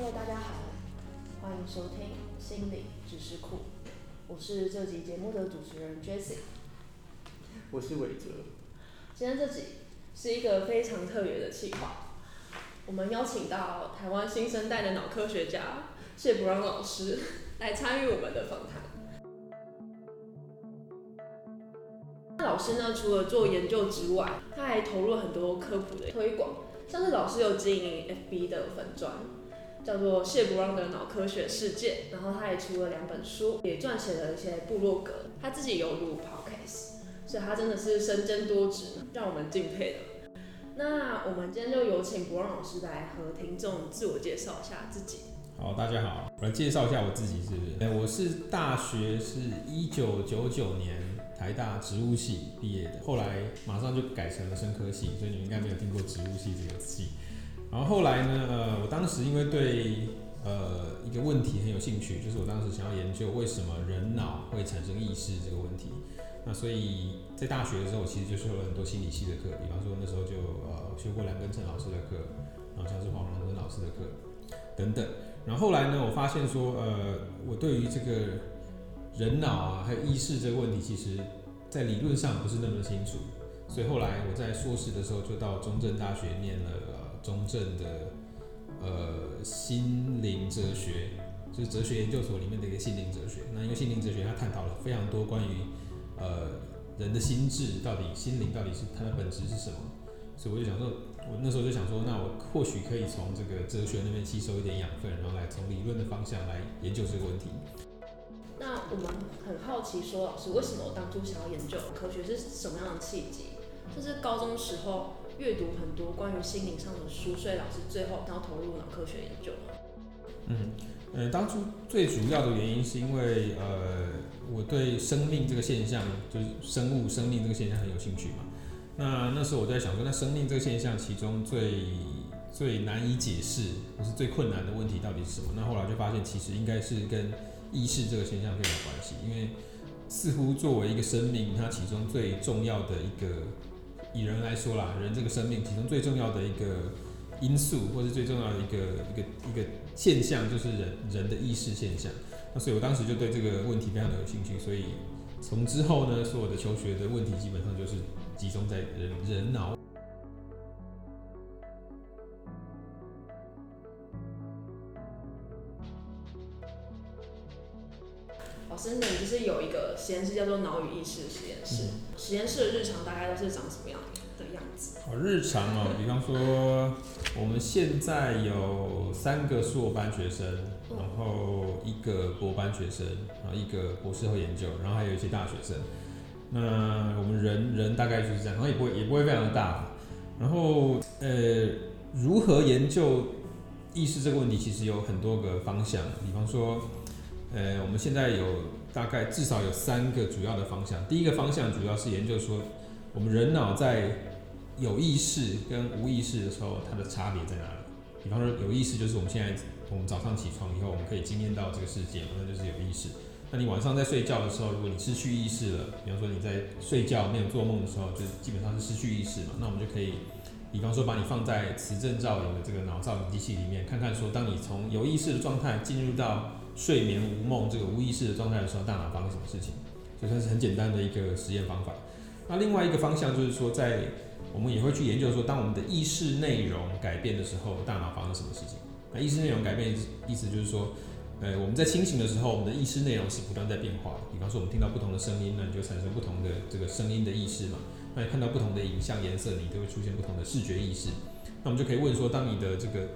Hello，大家好，欢迎收听心理知识库，我是这集节目的主持人 Jessie。我是伟哲。今天这集是一个非常特别的企划，我们邀请到台湾新生代的脑科学家谢伯让老师来参与我们的访谈。老师呢，除了做研究之外，他还投入了很多科普的推广，像是老师有经营 FB 的粉砖，叫做谢伯让的脑科学世界，然后他也出了两本书，也撰写了一些部落格，他自己有录 podcast，所以他真的是身兼多职，让我们敬佩的。那我们今天就有请伯让老师来和听众自我介绍一下自己。好，大家好，我来介绍一下我自己，是不是？哎，我是大学是一九九九年台大植物系毕业的，后来马上就改成了生科系，所以你们应该没有听过植物系这个系。然后后来呢，呃，我当时因为对呃一个问题很有兴趣，就是我当时想要研究为什么人脑会产生意识这个问题。那所以在大学的时候，我其实就修了很多心理系的课，比方说那时候就呃修过梁根成老师的课，然后像是黄荣文老师的课等等。然后后来呢，我发现说，呃，我对于这个人脑啊，还有意识这个问题，其实在理论上不是那么清楚。所以后来我在硕士的时候，就到中正大学念了呃中正的呃心灵哲学，就是哲学研究所里面的一个心灵哲学。那因为心灵哲学它探讨了非常多关于呃人的心智到底心灵到底是它的本质是什么，所以我就想说。我那时候就想说，那我或许可以从这个哲学那边吸收一点养分，然后来从理论的方向来研究这个问题。那我们很好奇，说老师为什么我当初想要研究科学是什么样的契机？就是高中时候阅读很多关于心灵上的书，所以老师最后想要投入脑科学研究。嗯，呃，当初最主要的原因是因为呃，我对生命这个现象，就是生物生命这个现象很有兴趣嘛。那那时候我在想说，那生命这个现象，其中最最难以解释，或是最困难的问题到底是什么？那后来就发现，其实应该是跟意识这个现象更有关系，因为似乎作为一个生命，它其中最重要的一个，以人来说啦，人这个生命其中最重要的一个因素，或是最重要的一个一个一个现象，就是人人的意识现象。那所以我当时就对这个问题非常的有兴趣，所以从之后呢，所有的求学的问题基本上就是。集中在人人脑。老师，你就是有一个实验室叫做脑与意识实验室。实验室的日常大概都是长什么样的样子？好，日常哦，比方说我们现在有三个硕班学生，然后一个博班学生，然后一个博士后研究，然后还有一些大学生。那我们人人大概就是这样，然后也不会也不会非常的大。然后呃，如何研究意识这个问题，其实有很多个方向。比方说，呃，我们现在有大概至少有三个主要的方向。第一个方向主要是研究说，我们人脑在有意识跟无意识的时候，它的差别在哪里？比方说，有意识就是我们现在我们早上起床以后，我们可以经验到这个世界，那就是有意识。那你晚上在睡觉的时候，如果你失去意识了，比方说你在睡觉没有做梦的时候，就基本上是失去意识嘛。那我们就可以，比方说把你放在磁振造影的这个脑造影机器里面，看看说，当你从有意识的状态进入到睡眠无梦这个无意识的状态的时候，大脑发生什么事情？就算是很简单的一个实验方法。那另外一个方向就是说，在我们也会去研究说，当我们的意识内容改变的时候，大脑发生什么事情？那意识内容改变意思就是说。呃，我们在清醒的时候，我们的意识内容是不断在变化的。比方说，我们听到不同的声音呢，你就产生不同的这个声音的意识嘛。那你看到不同的影像、颜色，你都会出现不同的视觉意识。那我们就可以问说，当你的这个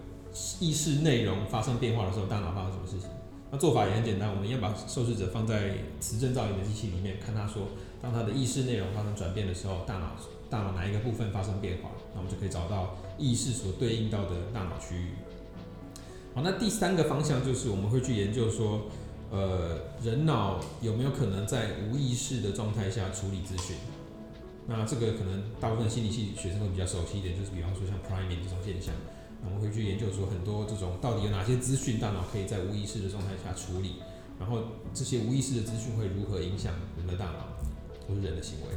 意识内容发生变化的时候，大脑发生什么事情？那做法也很简单，我们要把受试者放在磁振造影的机器里面，看他说，当他的意识内容发生转变的时候，大脑大脑哪一个部分发生变化？那我们就可以找到意识所对应到的大脑区域。好，那第三个方向就是我们会去研究说，呃，人脑有没有可能在无意识的状态下处理资讯？那这个可能大部分心理系学生会比较熟悉一点，就是比方说像 priming 这种现象，我们会去研究说很多这种到底有哪些资讯大脑可以在无意识的状态下处理，然后这些无意识的资讯会如何影响人的大脑或是人的行为？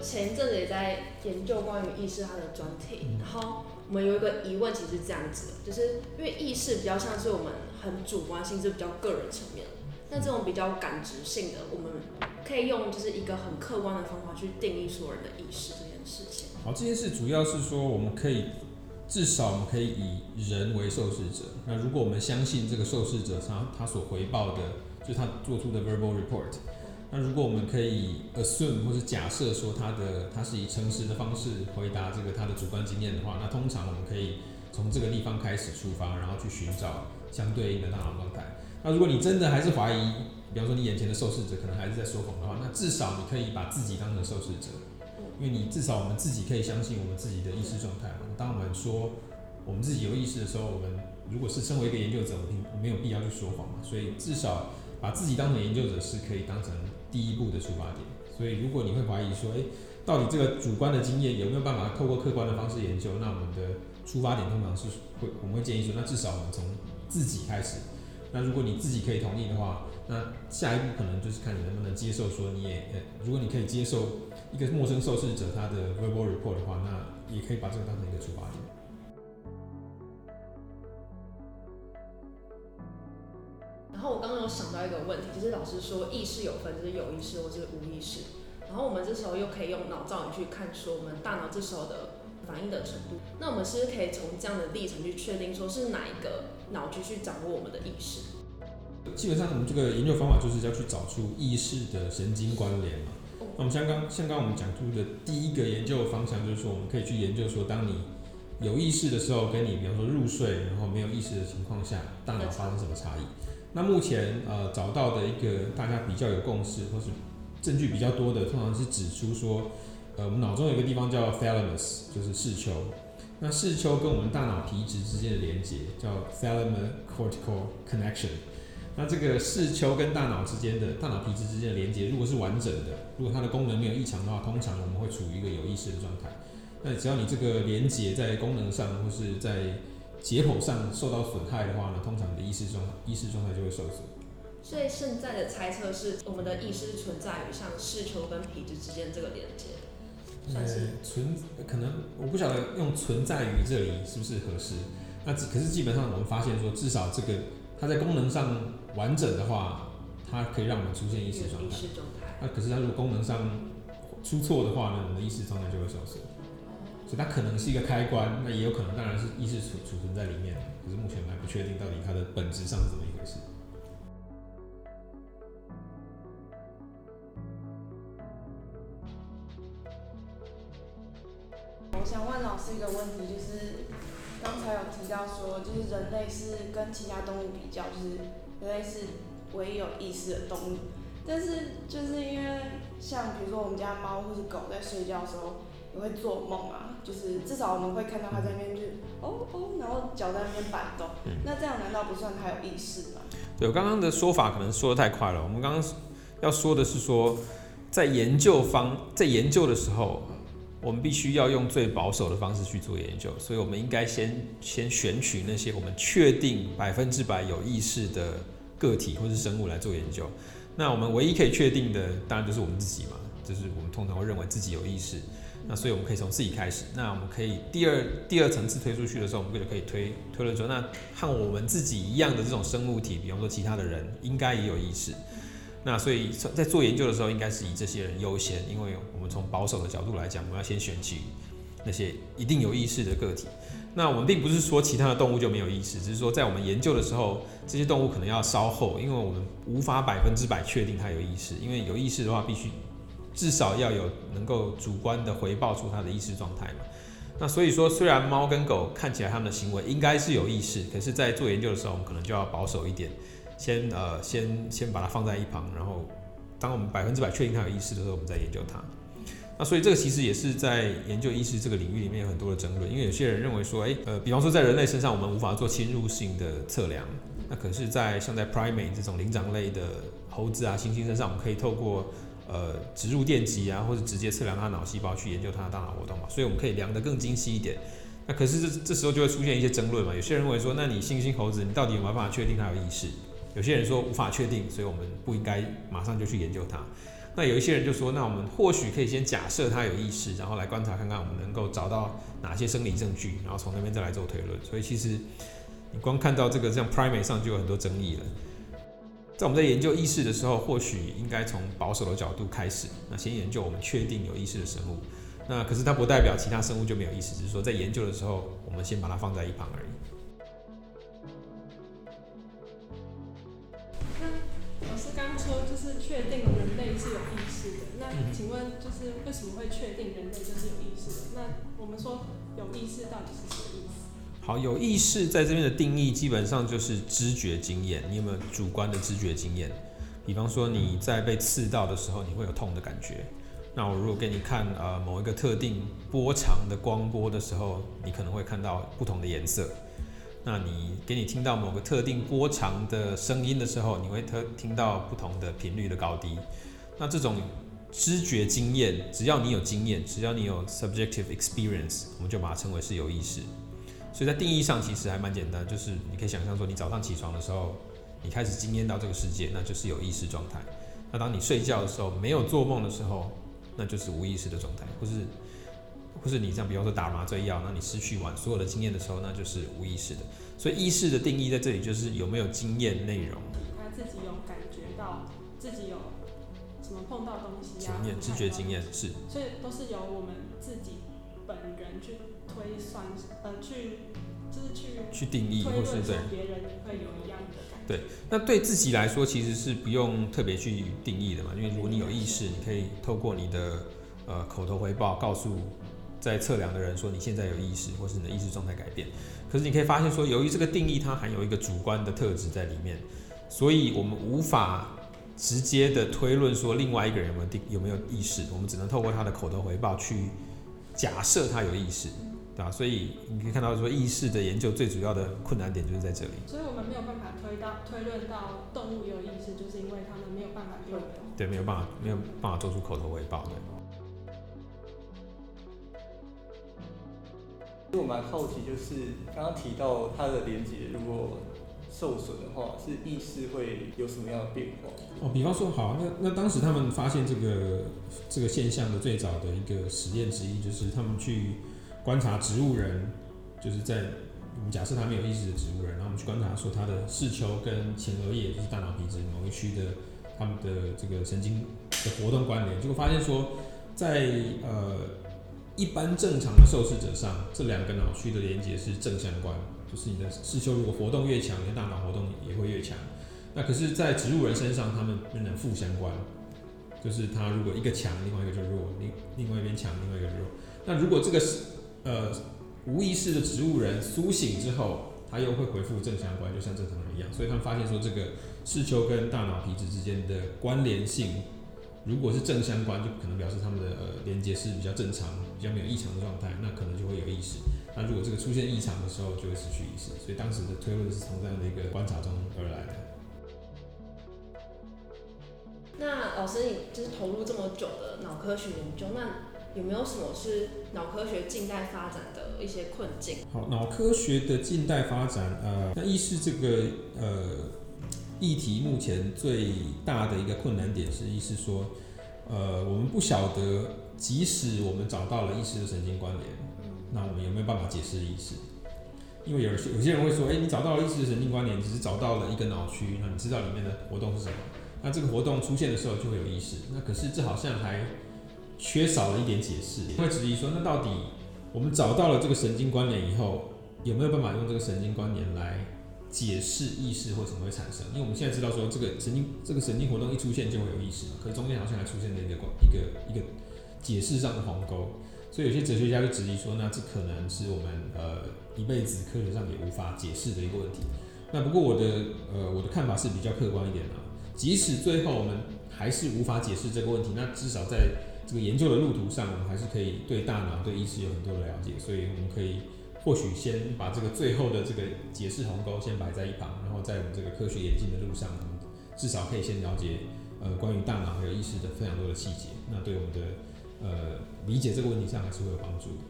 前一阵子也在研究关于意识它的专题，然后我们有一个疑问，其实是这样子的，就是因为意识比较像是我们很主观性，是比较个人层面。那这种比较感知性的，我们可以用就是一个很客观的方法去定义所有人的意识好，这件事主要是说我们可以至少我们可以以人为受试者。那如果我们相信这个受试者他他所回报的，就是他做出的 verbal report。那如果我们可以 assume 或是假设说他的他是以诚实的方式回答这个他的主观经验的话，那通常我们可以从这个地方开始出发，然后去寻找相对应的大脑状态。那如果你真的还是怀疑，比方说你眼前的受试者可能还是在说谎的话，那至少你可以把自己当成受试者，因为你至少我们自己可以相信我们自己的意识状态嘛。当我们说我们自己有意识的时候，我们如果是身为一个研究者，我们没有必要去说谎嘛。所以至少把自己当成研究者是可以当成。第一步的出发点，所以如果你会怀疑说，诶，到底这个主观的经验有没有办法透过客观的方式研究？那我们的出发点通常是会，我们会建议说，那至少我们从自己开始。那如果你自己可以同意的话，那下一步可能就是看你能不能接受说，你也，呃，如果你可以接受一个陌生受试者他的 verbal report 的话，那也可以把这个当成一个出发点。然后我刚刚有想到一个问题，就是老师说意识有分，就是有意识或是无意识。然后我们这时候又可以用脑造影去看，说我们大脑这时候的反应的程度。那我们是不是可以从这样的历程去确定，说是哪一个脑区去掌握我们的意识？基本上我们这个研究方法就是要去找出意识的神经关联嘛。那我们像刚像刚我们讲出的第一个研究方向，就是说我们可以去研究说，当你有意识的时候，跟你比方说入睡然后没有意识的情况下，大脑发生什么差异？那目前呃找到的一个大家比较有共识或是证据比较多的，通常是指出说，呃我们脑中有一个地方叫 thalamus，就是视丘。那视丘跟我们大脑皮质之间的连接叫 thalamus-cortical connection。那这个视丘跟大脑之间的大脑皮质之间的连接，如果是完整的，如果它的功能没有异常的话，通常我们会处于一个有意识的状态。那只要你这个连接在功能上或是在解剖上受到损害的话呢，通常你的意识状意识状态就会受损。所以现在的猜测是，我们的意识存在于像视丘跟皮质之间这个连接，算是存可能我不晓得用存在于这里是不是合适。那可是基本上我们发现说，至少这个它在功能上完整的话，它可以让我们出现意识状态。那可是它如果功能上出错的话呢，我们的意识状态就会消失。所以。它可能是一个开关，那也有可能，当然是意识储储存在里面，可是目前还不确定到底它的本质上是怎么一回事。我想问老师一个问题，就是刚才有提到说，就是人类是跟其他动物比较，就是人类是唯一有意识的动物，但是就是因为像比如说我们家猫或是狗在睡觉的时候。也会做梦啊，就是至少我们会看到它在那边就哦哦，然后脚在那边摆动。那这样难道不算它有意识吗？对我刚刚的说法可能说的太快了。我们刚刚要说的是说，在研究方在研究的时候，我们必须要用最保守的方式去做研究，所以我们应该先先选取那些我们确定百分之百有意识的个体或是生物来做研究。那我们唯一可以确定的，当然就是我们自己嘛，就是我们通常会认为自己有意识。那所以我们可以从自己开始。那我们可以第二第二层次推出去的时候，我们就可以推推论说，那和我们自己一样的这种生物体，比方说其他的人，应该也有意识。那所以在做研究的时候，应该是以这些人优先，因为我们从保守的角度来讲，我们要先选取那些一定有意识的个体。那我们并不是说其他的动物就没有意识，只是说在我们研究的时候，这些动物可能要稍后，因为我们无法百分之百确定它有意识，因为有意识的话必须。至少要有能够主观的回报出它的意识状态嘛？那所以说，虽然猫跟狗看起来它们的行为应该是有意识，可是，在做研究的时候，我们可能就要保守一点，先呃，先先把它放在一旁，然后当我们百分之百确定它有意识的时候，我们再研究它。那所以这个其实也是在研究意识这个领域里面有很多的争论，因为有些人认为说，哎，呃，比方说在人类身上我们无法做侵入性的测量，那可是，在像在 primate 这种灵长类的猴子啊、猩猩身上，我们可以透过呃，植入电极啊，或者直接测量它脑细胞去研究它的大脑活动嘛，所以我们可以量得更精细一点。那可是这这时候就会出现一些争论嘛，有些人认为说，那你猩猩猴子，你到底有没有办法确定它有意识？有些人说无法确定，所以我们不应该马上就去研究它。那有一些人就说，那我们或许可以先假设它有意识，然后来观察看看我们能够找到哪些生理证据，然后从那边再来做推论。所以其实你光看到这个像 primate 上就有很多争议了。在我们在研究意识的时候，或许应该从保守的角度开始，那先研究我们确定有意识的生物。那可是它不代表其他生物就没有意识，只是说在研究的时候，我们先把它放在一旁而已。师刚说就是确定人类是有意识的，那请问就是为什么会确定人类就是有意识的？那我们说有意识到底是什么意思？好，有意识在这边的定义基本上就是知觉经验。你有没有主观的知觉经验？比方说你在被刺到的时候，你会有痛的感觉。那我如果给你看呃某一个特定波长的光波的时候，你可能会看到不同的颜色。那你给你听到某个特定波长的声音的时候，你会特听到不同的频率的高低。那这种知觉经验，只要你有经验，只要你有 subjective experience，我们就把它称为是有意识。所以在定义上其实还蛮简单，就是你可以想象说，你早上起床的时候，你开始经验到这个世界，那就是有意识状态。那当你睡觉的时候，没有做梦的时候，那就是无意识的状态，或是或是你像比方说打麻醉药，那你失去完所有的经验的时候，那就是无意识的。所以意识的定义在这里就是有没有经验内容。他自己有感觉到自己有什么碰到东西啊？经验、知觉经验是。所以都是由我们自己本人去推算，呃，去就是去去定义，或是对别人会有一样的感觉。对，那对自己来说其实是不用特别去定义的嘛，因为如果你有意识，你可以透过你的呃口头回报告诉在测量的人说你现在有意识，或是你的意识状态改变。可是你可以发现说，由于这个定义它含有一个主观的特质在里面，所以我们无法直接的推论说另外一个人有没有定有没有意识，我们只能透过他的口头回报去假设他有意识，对吧？所以你可以看到说意识的研究最主要的困难点就是在这里。所以我们没有办法推到推论到动物有意识，就是因为他们没有办法用。对，没有办法没有办法做出口头回报的。我蛮好奇，就是刚刚提到它的连接，如果受损的话，是意识会有什么样的变化？哦，比方说，好，那那当时他们发现这个这个现象的最早的一个实验之一，就是他们去观察植物人，就是在我们假设他没有意识的植物人，然后我们去观察说他的视丘跟前额叶，就是大脑皮质某一区的他们的这个神经的活动关联，结果发现说，在呃。一般正常的受试者上，这两个脑区的连接是正相关，就是你的视丘如果活动越强，你的大脑活动也会越强。那可是，在植物人身上，他们变成负相关，就是他如果一个强，另外一个就弱；另另外一边强，另外一个弱。那如果这个是呃无意识的植物人苏醒之后，他又会恢复正相关，就像正常人一样。所以他们发现说，这个视丘跟大脑皮质之间的关联性。如果是正相关，就可能表示他们的呃连接是比较正常、比较没有异常的状态，那可能就会有意识。那如果这个出现异常的时候，就会失去意识。所以当时的推论是从这样的一个观察中而来的。那老师，你就是投入这么久的脑科学研究，那有没有什么是脑科学近代发展的一些困境？好，脑科学的近代发展，呃，那意识这个呃。议题目前最大的一个困难点是，意思说，呃，我们不晓得，即使我们找到了意识的神经关联，那我们有没有办法解释意识？因为有有些人会说，哎，你找到了意识的神经关联，只是找到了一个脑区，那你知道里面的活动是什么？那这个活动出现的时候就会有意识。那可是这好像还缺少了一点解释。会质疑说，那到底我们找到了这个神经关联以后，有没有办法用这个神经关联来？解释意识为什么会产生，因为我们现在知道说这个神经这个神经活动一出现就会有意识嘛，可是中间好像还出现了一个一个一个解释上的鸿沟，所以有些哲学家就质疑说，那这可能是我们呃一辈子科学上也无法解释的一个问题。那不过我的呃我的看法是比较客观一点的，即使最后我们还是无法解释这个问题，那至少在这个研究的路途上，我们还是可以对大脑对意识有很多的了解，所以我们可以。或许先把这个最后的这个解释鸿沟先摆在一旁，然后在我们这个科学演进的路上，我们至少可以先了解呃关于大脑还有意识的非常多的细节，那对我们的呃理解这个问题上还是会有帮助的。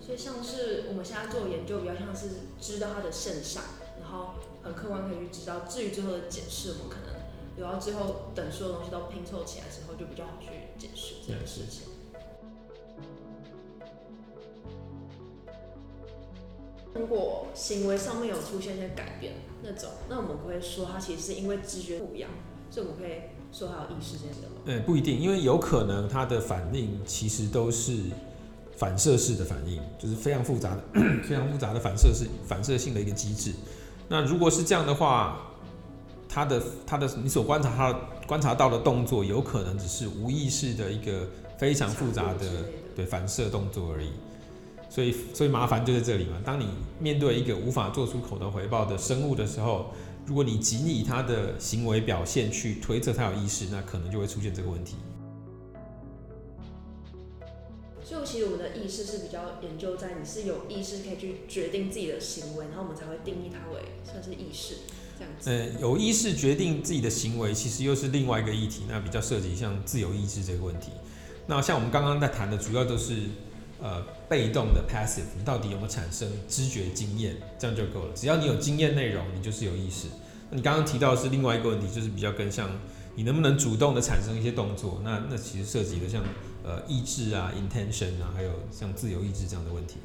所以像是我们现在做研究，比较像是知道它的现象，然后很客观可以去知道，至于最后的解释，我们可能留到最后等所有东西都拼凑起来之后，就比较好去解释这件事情。如果行为上面有出现一些改变，那种，那我们会说他其实是因为知觉不一样，所以我们可以说他有意识这件事吗？呃，不一定，因为有可能他的反应其实都是反射式的反应，就是非常复杂的、非常复杂的反射式、反射性的一个机制。那如果是这样的话，他的他的你所观察他观察到的动作，有可能只是无意识的一个非常复杂的对反射动作而已。所以，所以麻烦就在这里嘛。当你面对一个无法做出口头回报的生物的时候，如果你仅以它的行为表现去推测它有意识，那可能就会出现这个问题。所以，其实我们的意识是比较研究在你是有意识可以去决定自己的行为，然后我们才会定义它为算是意识这样子。呃，有意识决定自己的行为，其实又是另外一个议题，那比较涉及像自由意志这个问题。那像我们刚刚在谈的，主要都是。呃，被动的 passive，你到底有没有产生知觉经验？这样就够了。只要你有经验内容，你就是有意识。那你刚刚提到是另外一个问题，就是比较更像你能不能主动的产生一些动作？那那其实涉及的像呃意志啊、intention 啊，还有像自由意志这样的问题。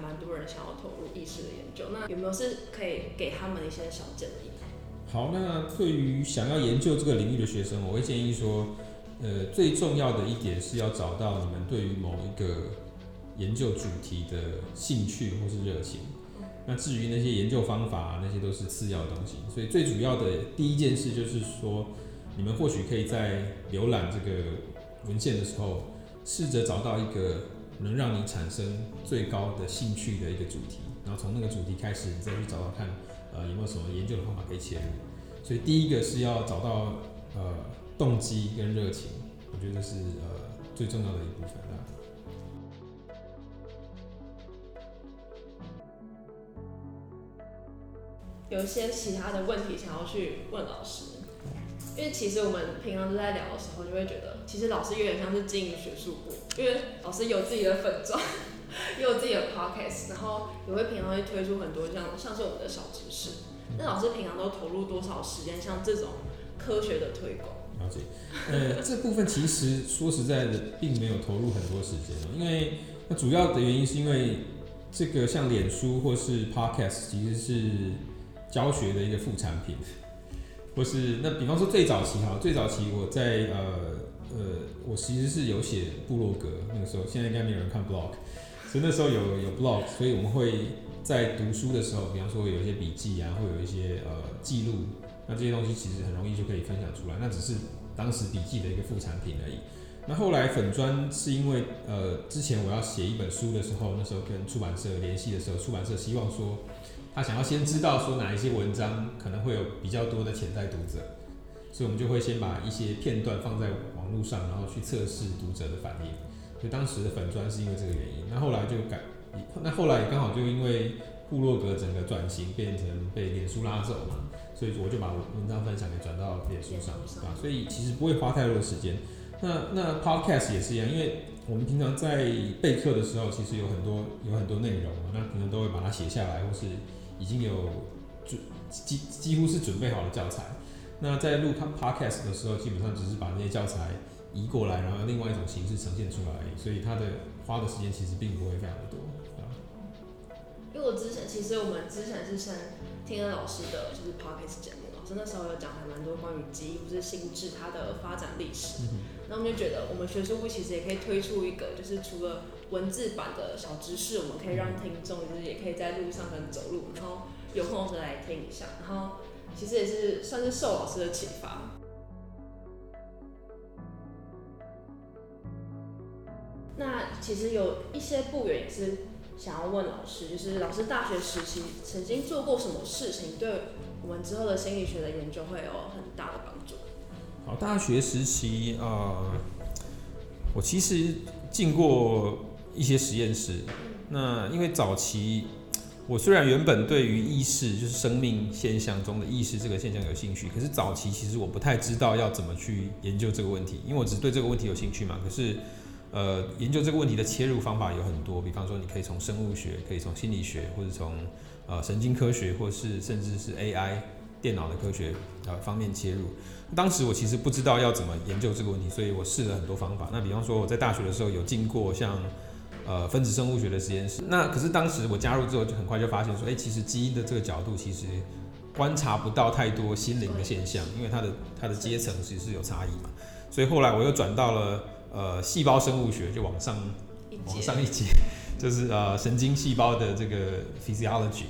蛮多人想要投入意识的研究，那有没有是可以给他们一些小建议？好，那对于想要研究这个领域的学生，我会建议说，呃，最重要的一点是要找到你们对于某一个研究主题的兴趣或是热情。那至于那些研究方法，那些都是次要的东西。所以最主要的第一件事就是说，你们或许可以在浏览这个文献的时候，试着找到一个能让你产生最高的兴趣的一个主题，然后从那个主题开始，你再去找找看。呃，有没有什么研究的方法可以切入？所以第一个是要找到呃动机跟热情，我觉得是呃最重要的一部分啊。有一些其他的问题想要去问老师，因为其实我们平常都在聊的时候，就会觉得其实老师有点像是经营学术部，因为老师有自己的粉钻。也有自己的 podcast，然后也会平常会推出很多像像是我们的小知识。那老师平常都投入多少时间像这种科学的推广？了解，呃，这部分其实说实在的，并没有投入很多时间，因为那主要的原因是因为这个像脸书或是 podcast 其实是教学的一个副产品，或是那比方说最早期哈，最早期我在呃呃，我其实是有写部落格，那个时候现在应该没有人看 blog。所以那时候有有 blog，所以我们会在读书的时候，比方说有一些笔记啊，会有一些呃记录，那这些东西其实很容易就可以分享出来。那只是当时笔记的一个副产品而已。那后来粉砖是因为呃之前我要写一本书的时候，那时候跟出版社联系的时候，出版社希望说他想要先知道说哪一些文章可能会有比较多的潜在读者，所以我们就会先把一些片段放在网络上，然后去测试读者的反应。就当时的粉砖是因为这个原因，那后来就改，那后来刚好就因为部落格整个转型变成被脸书拉走嘛，所以我就把文章分享给转到脸书上，对吧？所以其实不会花太多的时间。那那 podcast 也是一样，因为我们平常在备课的时候，其实有很多有很多内容，那可能都会把它写下来，或是已经有准几几乎是准备好的教材。那在录 podcast 的时候，基本上只是把那些教材。移过来，然后另外一种形式呈现出来，所以它的花的时间其实并不会非常的多。因为我之前其实我们之前是先听了老师的就是 podcast 节目，老师那时候有讲还蛮多关于记忆或是心智它的发展历史。那我们就觉得我们学术部其实也可以推出一个，就是除了文字版的小知识，我们可以让听众就是也可以在路上跟走路，然后有空时来听一下。然后其实也是算是受老师的启发。那其实有一些部员也是想要问老师，就是老师大学时期曾经做过什么事情，对我们之后的心理学的研究会有很大的帮助。好，大学时期啊，我其实进过一些实验室。那因为早期我虽然原本对于意识，就是生命现象中的意识这个现象有兴趣，可是早期其实我不太知道要怎么去研究这个问题，因为我只对这个问题有兴趣嘛。可是呃，研究这个问题的切入方法有很多，比方说你可以从生物学，可以从心理学，或者从呃神经科学，或是甚至是 AI 电脑的科学呃方面切入。当时我其实不知道要怎么研究这个问题，所以我试了很多方法。那比方说我在大学的时候有进过像呃分子生物学的实验室，那可是当时我加入之后就很快就发现说，哎、其实基因的这个角度其实观察不到太多心灵的现象，因为它的它的阶层其实是有差异嘛。所以后来我又转到了呃细胞生物学，就往上往上一节，就是呃神经细胞的这个 physiology。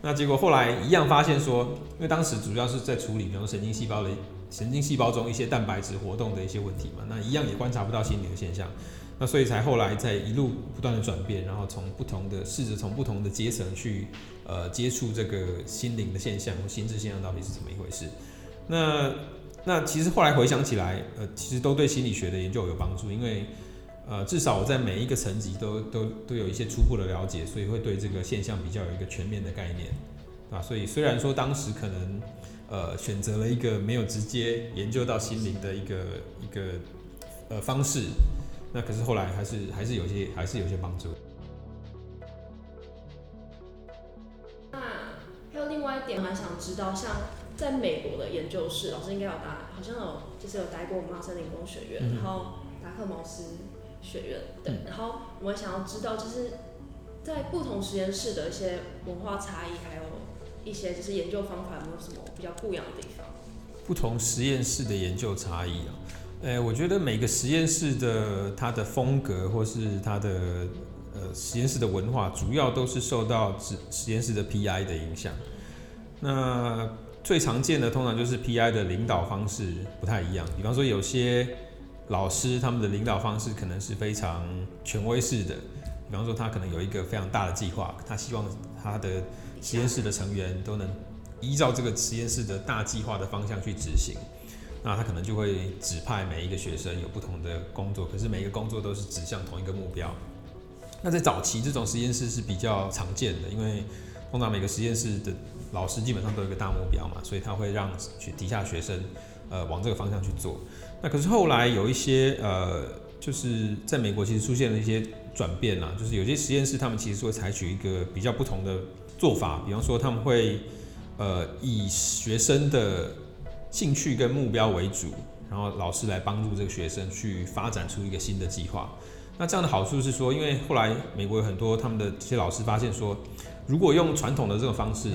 那结果后来一样发现说，因为当时主要是在处理，比如说神经细胞的神经细胞中一些蛋白质活动的一些问题嘛，那一样也观察不到心理的现象。那所以才后来在一路不断的转变，然后从不同的试着从不同的阶层去呃接触这个心灵的现象心智现象到底是怎么一回事。那那其实后来回想起来，呃，其实都对心理学的研究有帮助，因为呃，至少我在每一个层级都都都有一些初步的了解，所以会对这个现象比较有一个全面的概念，啊，所以虽然说当时可能呃选择了一个没有直接研究到心灵的一个一个呃方式，那可是后来还是还是有些还是有些帮助。那还有另外一点，蛮想知道，像在美国的研究室，老师应该有待，好像有就是有待过麻省理工学院，嗯然后达克茅斯学院，对，嗯然后我们想要知道，就是在不同实验室的一些文化差异，还有一些就是研究方法有没有什么比较不一样的地方？不同实验室的研究差异啊，呃，我觉得每个实验室的它的风格或是它的呃实验室的文化，主要都是受到实实验室的 PI 的影响。那最常见的通常就是 PI 的领导方式不太一样，比方说有些老师他们的领导方式可能是非常权威式的，比方说他可能有一个非常大的计划，他希望他的实验室的成员都能依照这个实验室的大计划的方向去执行。那他可能就会指派每一个学生有不同的工作，可是每一个工作都是指向同一个目标。那在早期这种实验室是比较常见的，因为通常每个实验室的老师基本上都有一个大目标嘛，所以他会让学底下学生呃往这个方向去做。那可是后来有一些呃，就是在美国其实出现了一些转变啦，就是有些实验室他们其实会采取一个比较不同的做法，比方说他们会呃以学生的兴趣跟目标为主，然后老师来帮助这个学生去发展出一个新的计划。那这样的好处是说，因为后来美国有很多他们的这些老师发现说，如果用传统的这种方式，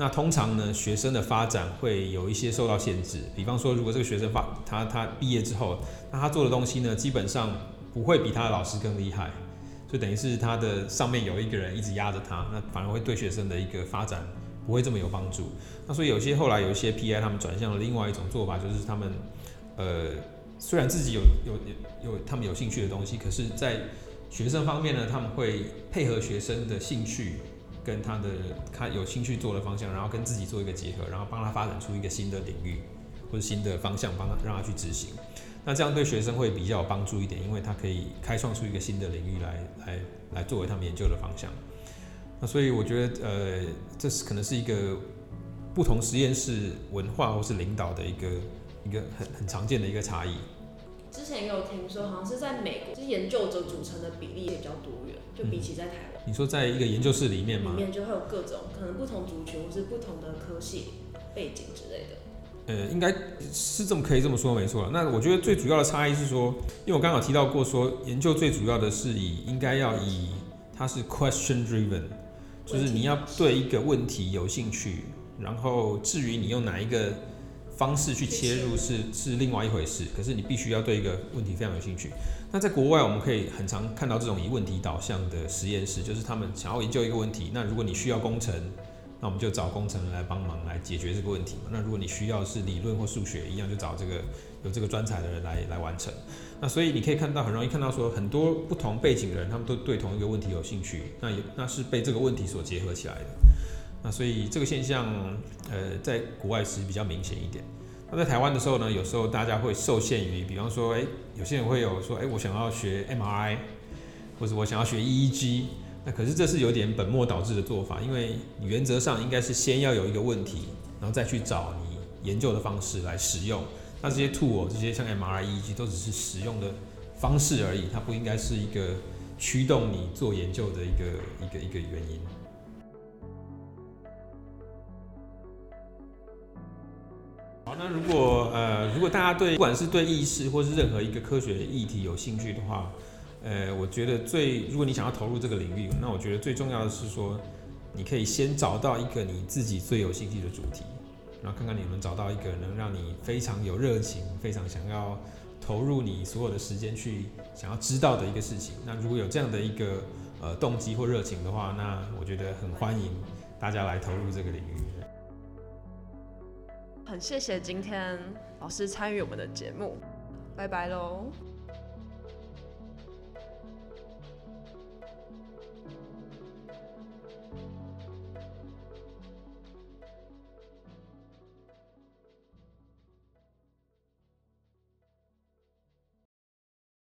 那通常呢学生的发展会有一些受到限制。比方说，如果这个学生发他他毕业之后，那他做的东西呢，基本上不会比他的老师更厉害，所以等于是他的上面有一个人一直压着他，那反而会对学生的一个发展不会这么有帮助。那所以有些后来有一些 PI 他们转向了另外一种做法，就是他们呃虽然自己有有有有他们有兴趣的东西，可是，在学生方面呢，他们会配合学生的兴趣跟他的他有兴趣做的方向，然后跟自己做一个结合，然后帮他发展出一个新的领域或者新的方向，帮他让他去执行。那这样对学生会比较有帮助一点，因为他可以开创出一个新的领域来来来作为他们研究的方向。那所以我觉得，呃，这是可能是一个不同实验室文化或是领导的一个一个很很常见的一个差异。之前也有听说，好像是在美国，就是研究者组成的比例也比较多元，就比起在台。你说在一个研究室里面吗？里面就会有各种可能不同族群或是不同的科系背景之类的。呃，应该是这么可以这么说，没错。那我觉得最主要的差异是说，因为我刚刚有提到过说，研究最主要的是以应该要以它是 question driven，就是你要对一个问题有兴趣，然后至于你用哪一个方式去切入是是另外一回事，可是你必须要对一个问题非常有兴趣。那在国外，我们可以很常看到这种以问题导向的实验室，就是他们想要研究一个问题，那如果你需要工程，那我们就找工程人来帮忙来解决这个问题嘛。那如果你需要是理论或数学一样，就找这个有这个专才的人来来完成。那所以你可以看到，很容易看到说，很多不同背景的人，他们都对同一个问题有兴趣，那也那是被这个问题所结合起来的。那所以这个现象，呃，在国外是比较明显一点。那在台湾的时候呢，有时候大家会受限于，比方说，诶，有些人会有说，诶，我想要学 MRI，或者我想要学 EEG。那可是这是有点本末倒置的做法，因为原则上应该是先要有一个问题，然后再去找你研究的方式来使用。那这些 tool 这些像 MRI、EEG 都只是使用的方式而已，它不应该是一个驱动你做研究的一个一个一个原因。好，那如果呃，如果大家对不管是对意识或是任何一个科学议题有兴趣的话，呃，我觉得最如果你想要投入这个领域，那我觉得最重要的是说，你可以先找到一个你自己最有兴趣的主题，然后看看你能找到一个能让你非常有热情、非常想要投入你所有的时间去想要知道的一个事情。那如果有这样的一个呃动机或热情的话，那我觉得很欢迎大家来投入这个领域。很谢谢今天老师参与我们的节目，拜拜喽。